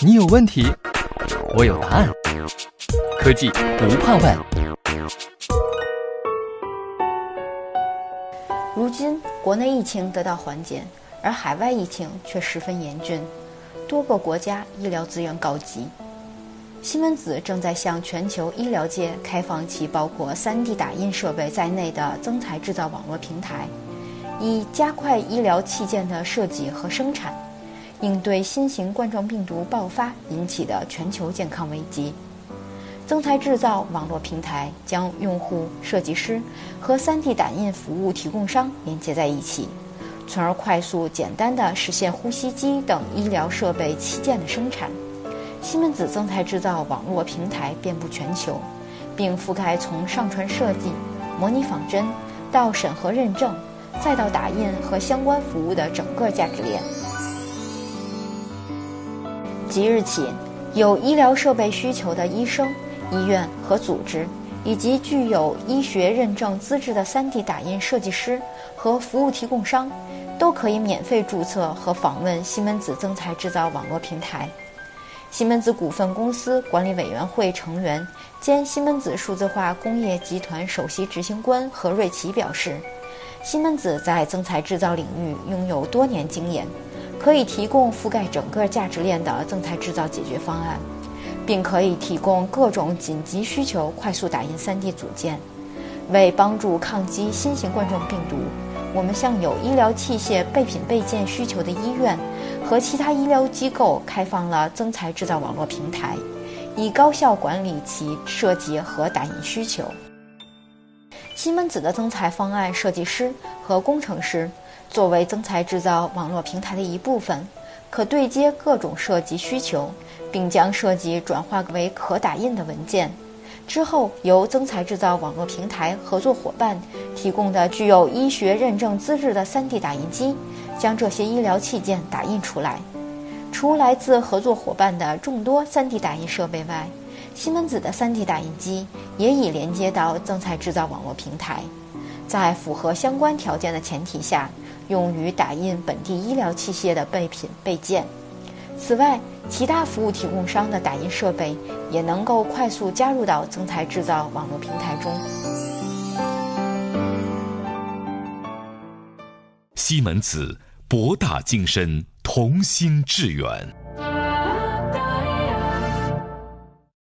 你有问题，我有答案。科技不怕问。如今，国内疫情得到缓解，而海外疫情却十分严峻，多个国家医疗资源告急。西门子正在向全球医疗界开放其包括 3D 打印设备在内的增材制造网络平台，以加快医疗器件的设计和生产。应对新型冠状病毒爆发引起的全球健康危机，增材制造网络平台将用户、设计师和 3D 打印服务提供商连接在一起，从而快速、简单地实现呼吸机等医疗设备器件的生产。西门子增材制造网络平台遍布全球，并覆盖从上传设计、模拟仿真到审核认证，再到打印和相关服务的整个价值链。即日起，有医疗设备需求的医生、医院和组织，以及具有医学认证资质的 3D 打印设计师和服务提供商，都可以免费注册和访问西门子增材制造网络平台。西门子股份公司管理委员会成员兼西门子数字化工业集团首席执行官何瑞奇表示，西门子在增材制造领域拥有多年经验。可以提供覆盖整个价值链的增材制造解决方案，并可以提供各种紧急需求快速打印 3D 组件。为帮助抗击新型冠状病毒，我们向有医疗器械备品备件需求的医院和其他医疗机构开放了增材制造网络平台，以高效管理其设计和打印需求。西门子的增材方案设计师和工程师。作为增材制造网络平台的一部分，可对接各种设计需求，并将设计转化为可打印的文件。之后，由增材制造网络平台合作伙伴提供的具有医学认证资质的 3D 打印机，将这些医疗器件打印出来。除来自合作伙伴的众多 3D 打印设备外，西门子的 3D 打印机也已连接到增材制造网络平台，在符合相关条件的前提下。用于打印本地医疗器械的备品备件。此外，其他服务提供商的打印设备也能够快速加入到增材制造网络平台中。西门子，博大精深，同心致远。